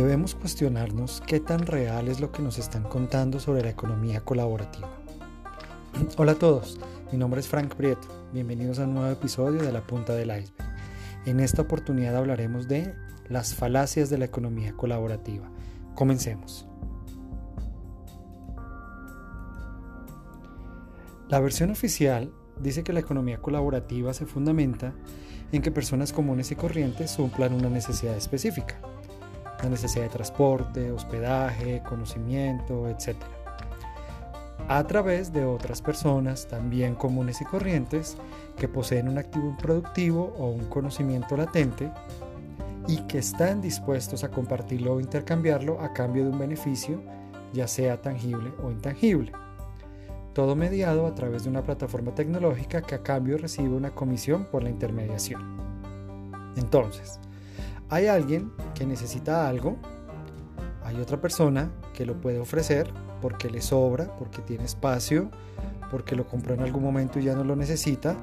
Debemos cuestionarnos qué tan real es lo que nos están contando sobre la economía colaborativa. Hola a todos, mi nombre es Frank Prieto, bienvenidos a un nuevo episodio de La Punta del Iceberg. En esta oportunidad hablaremos de las falacias de la economía colaborativa. Comencemos. La versión oficial dice que la economía colaborativa se fundamenta en que personas comunes y corrientes suplan una necesidad específica la necesidad de transporte, hospedaje, conocimiento, etc. A través de otras personas también comunes y corrientes que poseen un activo productivo o un conocimiento latente y que están dispuestos a compartirlo o intercambiarlo a cambio de un beneficio, ya sea tangible o intangible. Todo mediado a través de una plataforma tecnológica que a cambio recibe una comisión por la intermediación. Entonces, hay alguien que necesita algo, hay otra persona que lo puede ofrecer porque le sobra, porque tiene espacio, porque lo compró en algún momento y ya no lo necesita.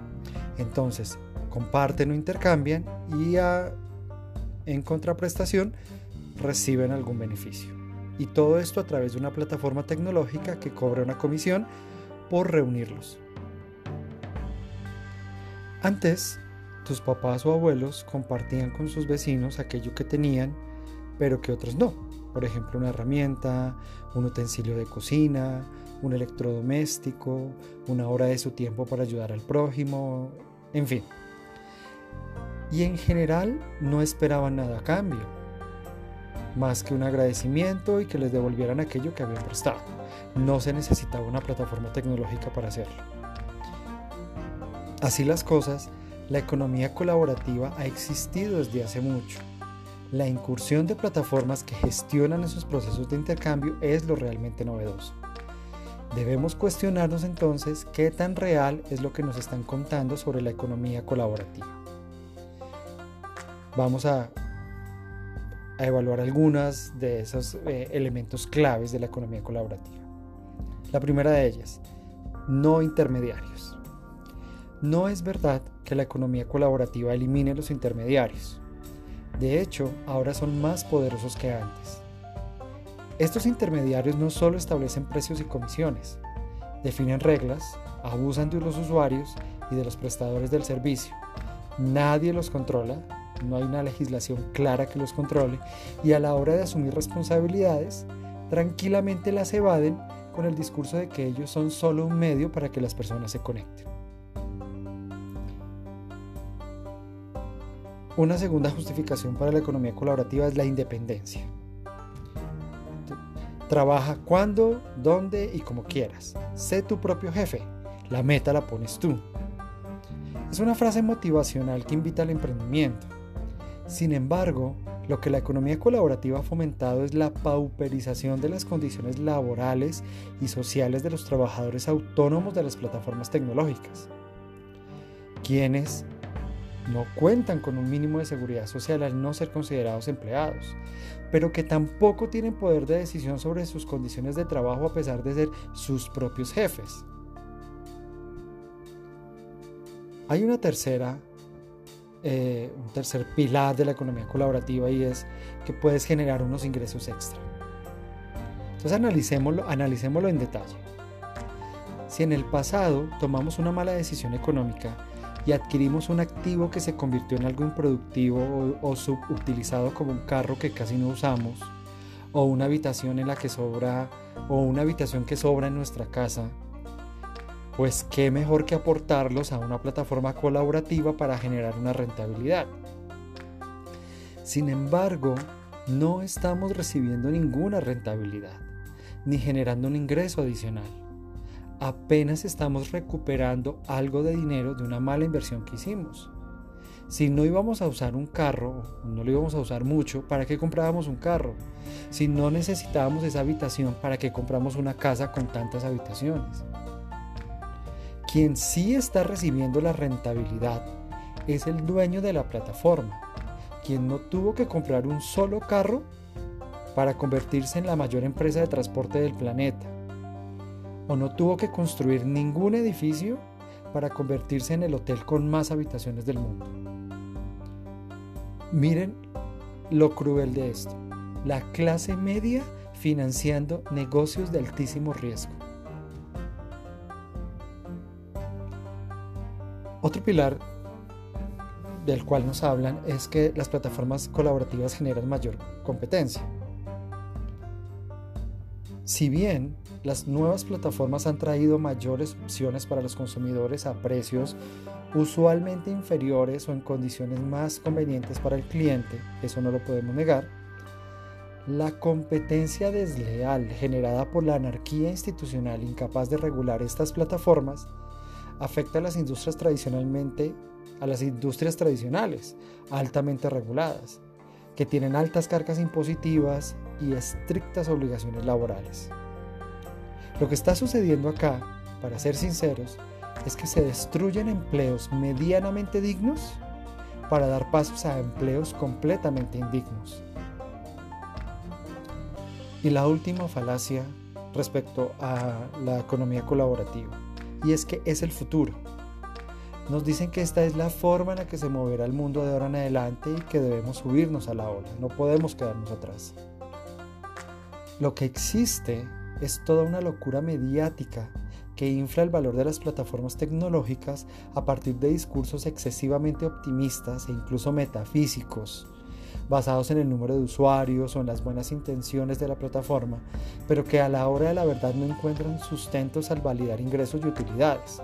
Entonces, comparten o intercambian y en contraprestación reciben algún beneficio. Y todo esto a través de una plataforma tecnológica que cobra una comisión por reunirlos. Antes, tus papás o abuelos compartían con sus vecinos aquello que tenían, pero que otros no. Por ejemplo, una herramienta, un utensilio de cocina, un electrodoméstico, una hora de su tiempo para ayudar al prójimo, en fin. Y en general no esperaban nada a cambio, más que un agradecimiento y que les devolvieran aquello que habían prestado. No se necesitaba una plataforma tecnológica para hacerlo. Así las cosas, la economía colaborativa ha existido desde hace mucho. La incursión de plataformas que gestionan esos procesos de intercambio es lo realmente novedoso. Debemos cuestionarnos entonces qué tan real es lo que nos están contando sobre la economía colaborativa. Vamos a, evaluar algunos de esos eh, elementos claves de la economía colaborativa. La primera de ellas, no intermediarios. No es verdad que la economía colaborativa elimine los intermediarios. De hecho, ahora son más poderosos que antes. Estos intermediarios no solo establecen precios y comisiones, definen reglas, abusan de los usuarios y de los prestadores del servicio. Nadie los controla, no hay una legislación clara que los controle y a la hora de asumir responsabilidades, tranquilamente las evaden con el discurso de que ellos son solo un medio para que las personas se conecten. Una segunda justificación para la economía colaborativa es la independencia. Trabaja cuando, dónde y como quieras. Sé tu propio jefe. La meta la pones tú. Es una frase motivacional que invita al emprendimiento. Sin embargo, lo que la economía colaborativa ha fomentado es la pauperización de las condiciones laborales y sociales de los trabajadores autónomos de las plataformas tecnológicas, quienes no cuentan con un mínimo de seguridad social al no ser considerados empleados, pero que tampoco tienen poder de decisión sobre sus condiciones de trabajo a pesar de ser sus propios jefes. Hay una tercera, eh, un tercer pilar de la economía colaborativa y es que puedes generar unos ingresos extra. Entonces analicémoslo, analicémoslo en detalle. Si en el pasado tomamos una mala decisión económica y adquirimos un activo que se convirtió en algo improductivo o, subutilizado como un carro que casi no usamos, o una habitación en la que sobra, o una habitación que sobra en nuestra casa, pues qué mejor que aportarlos a una plataforma colaborativa para generar una rentabilidad. Sin embargo, no estamos recibiendo ninguna rentabilidad, ni generando un ingreso adicional apenas estamos recuperando algo de dinero de una mala inversión que hicimos. Si no íbamos a usar un carro, no lo íbamos a usar mucho, ¿para qué comprábamos un carro? Si no necesitábamos esa habitación, ¿para qué compramos una casa con tantas habitaciones? Quien sí está recibiendo la rentabilidad es el dueño de la plataforma, quien no tuvo que comprar un solo carro para convertirse en la mayor empresa de transporte del planeta o no tuvo que construir ningún edificio para convertirse en el hotel con más habitaciones del mundo. Miren lo cruel de esto. la clase media financiando negocios de altísimo riesgo. Otro pilar del cual nos hablan es que las plataformas colaborativas generan mayor competencia. Si bien las nuevas plataformas han traído mayores opciones para los consumidores a precios usualmente inferiores o en condiciones más convenientes para el cliente, eso no lo podemos negar, la competencia desleal generada por la anarquía institucional incapaz de regular estas plataformas afecta a las industrias tradicionalmente a las industrias tradicionales altamente reguladas, que tienen altas cargas impositivas y estrictas obligaciones laborales. Lo que está sucediendo acá, para ser sinceros, es que se destruyen empleos medianamente dignos para dar pasos a empleos completamente indignos. Y la última falacia respecto a la economía colaborativa, y es que es el futuro. Nos dicen que esta es la forma en la que se moverá el mundo de ahora en adelante y que debemos subirnos a la ola, no podemos quedarnos atrás. Lo que existe es toda una locura mediática que infla el valor de las plataformas tecnológicas a partir de discursos excesivamente optimistas e incluso metafísicos, basados en el número de usuarios o en las buenas intenciones de la plataforma, pero que a la hora de la verdad no encuentran sustentos al validar ingresos y utilidades.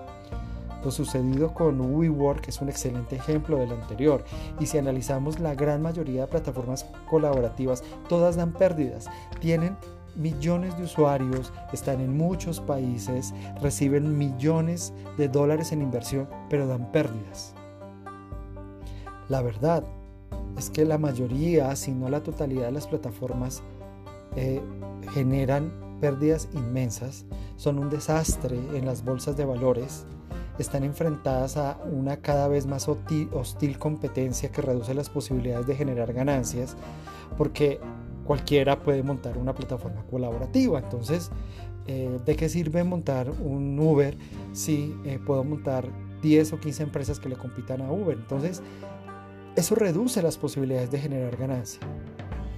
Lo sucedido con WeWork es un excelente ejemplo del anterior y si analizamos la gran mayoría de plataformas colaborativas, todas dan pérdidas, tienen millones de usuarios, están en muchos países, reciben millones de dólares en inversión, pero dan pérdidas. La verdad es que la mayoría, si no la totalidad de las plataformas, eh, generan pérdidas inmensas, son un desastre en las bolsas de valores, están enfrentadas a una cada vez más hostil competencia que reduce las posibilidades de generar ganancias, porque cualquiera puede montar una plataforma colaborativa. Entonces, eh, ¿de qué sirve montar un Uber si eh, puedo montar 10 o 15 empresas que le compitan a Uber? Entonces, eso reduce las posibilidades de generar ganancia.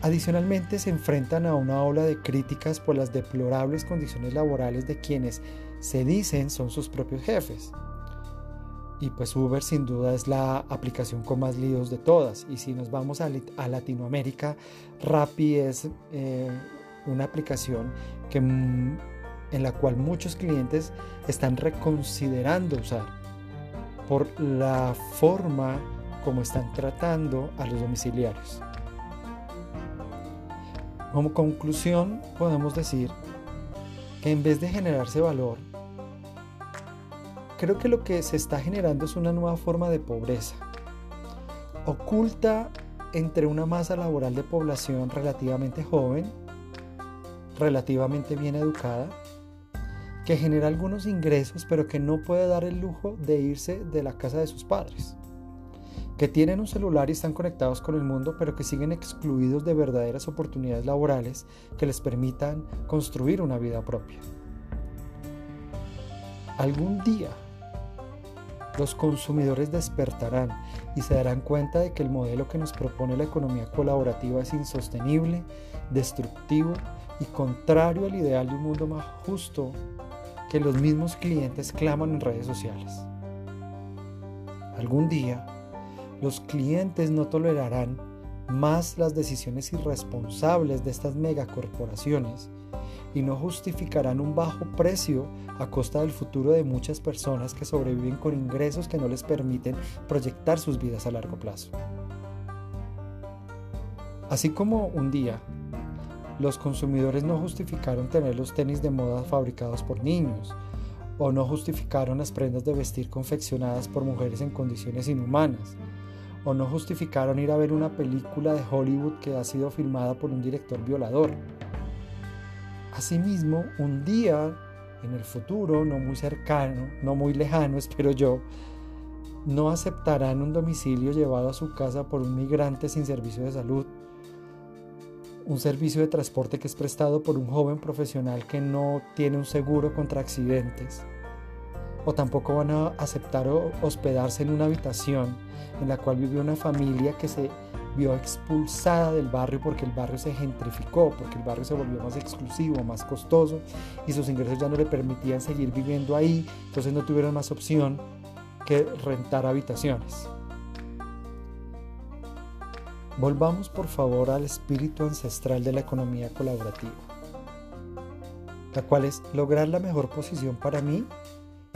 Adicionalmente, se enfrentan a una ola de críticas por las deplorables condiciones laborales de quienes se dicen son sus propios jefes. Y pues Uber sin duda es la aplicación con más líos de todas. Y si nos vamos a, Latinoamérica, Rappi es eh, una aplicación que, en la cual muchos clientes están reconsiderando usar por la forma como están tratando a los domiciliarios. Como conclusión, podemos decir que en vez de generarse valor, creo que lo que se está generando es una nueva forma de pobreza, oculta entre una masa laboral de población relativamente joven, relativamente bien educada, que genera algunos ingresos pero que no puede dar el lujo de irse de la casa de sus padres, que tienen un celular y están conectados con el mundo pero que siguen excluidos de verdaderas oportunidades laborales que les permitan construir una vida propia. Algún día los consumidores despertarán y se darán cuenta de que el modelo que nos propone la economía colaborativa es insostenible, destructivo y contrario al ideal de un mundo más justo que los mismos clientes claman en redes sociales. Algún día, los clientes no tolerarán más las decisiones irresponsables de estas megacorporaciones y no justificarán un bajo precio a costa del futuro de muchas personas que sobreviven con ingresos que no les permiten proyectar sus vidas a largo plazo. Así como un día los consumidores no justificaron tener los tenis de moda fabricados por niños, o no justificaron las prendas de vestir confeccionadas por mujeres en condiciones inhumanas, o no justificaron ir a ver una película de Hollywood que ha sido filmada por un director violador. Asimismo, un día en el futuro, no muy cercano, no muy lejano, espero yo, no aceptarán un domicilio llevado a su casa por un migrante sin servicio de salud, un servicio de transporte que es prestado por un joven profesional que no tiene un seguro contra accidentes, o tampoco van a aceptar hospedarse en una habitación en la cual vive una familia que se vio expulsada del barrio porque el barrio se gentrificó, porque el barrio se volvió más exclusivo, más costoso y sus ingresos ya no le permitían seguir viviendo ahí, entonces no tuvieron más opción que rentar habitaciones. Volvamos por favor al espíritu ancestral de la economía colaborativa, la cual es lograr la mejor posición para mí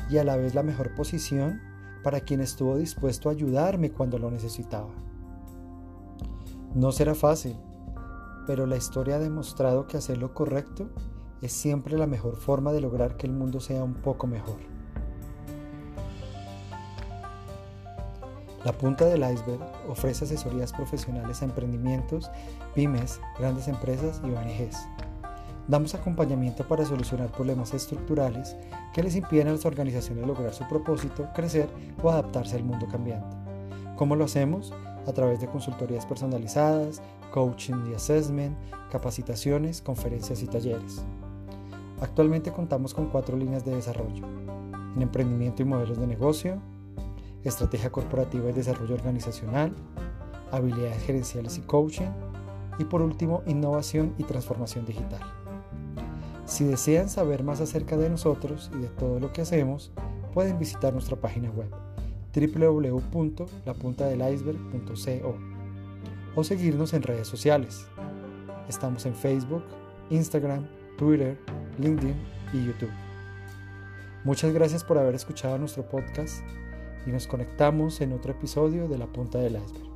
y a la vez la mejor posición para quien estuvo dispuesto a ayudarme cuando lo necesitaba. No será fácil, pero la historia ha demostrado que hacer lo correcto es siempre la mejor forma de lograr que el mundo sea un poco mejor. La punta del iceberg ofrece asesorías profesionales a emprendimientos, pymes, grandes empresas y ONGs. Damos acompañamiento para solucionar problemas estructurales que les impiden a las organizaciones lograr su propósito, crecer o adaptarse al mundo cambiante. ¿Cómo lo hacemos? A través de consultorías personalizadas, coaching y assessment, capacitaciones, conferencias y talleres. Actualmente contamos con cuatro líneas de desarrollo. En emprendimiento y modelos de negocio, estrategia corporativa y desarrollo organizacional, habilidades gerenciales y coaching, y por último, innovación y transformación digital. Si desean saber más acerca de nosotros y de todo lo que hacemos, pueden visitar nuestra página web www.lapuntadeliceberg.co o seguirnos en redes sociales. Estamos en Facebook, Instagram, Twitter, LinkedIn y YouTube. Muchas gracias por haber escuchado nuestro podcast y nos conectamos en otro episodio de La Punta del Iceberg.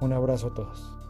Un abrazo a todos.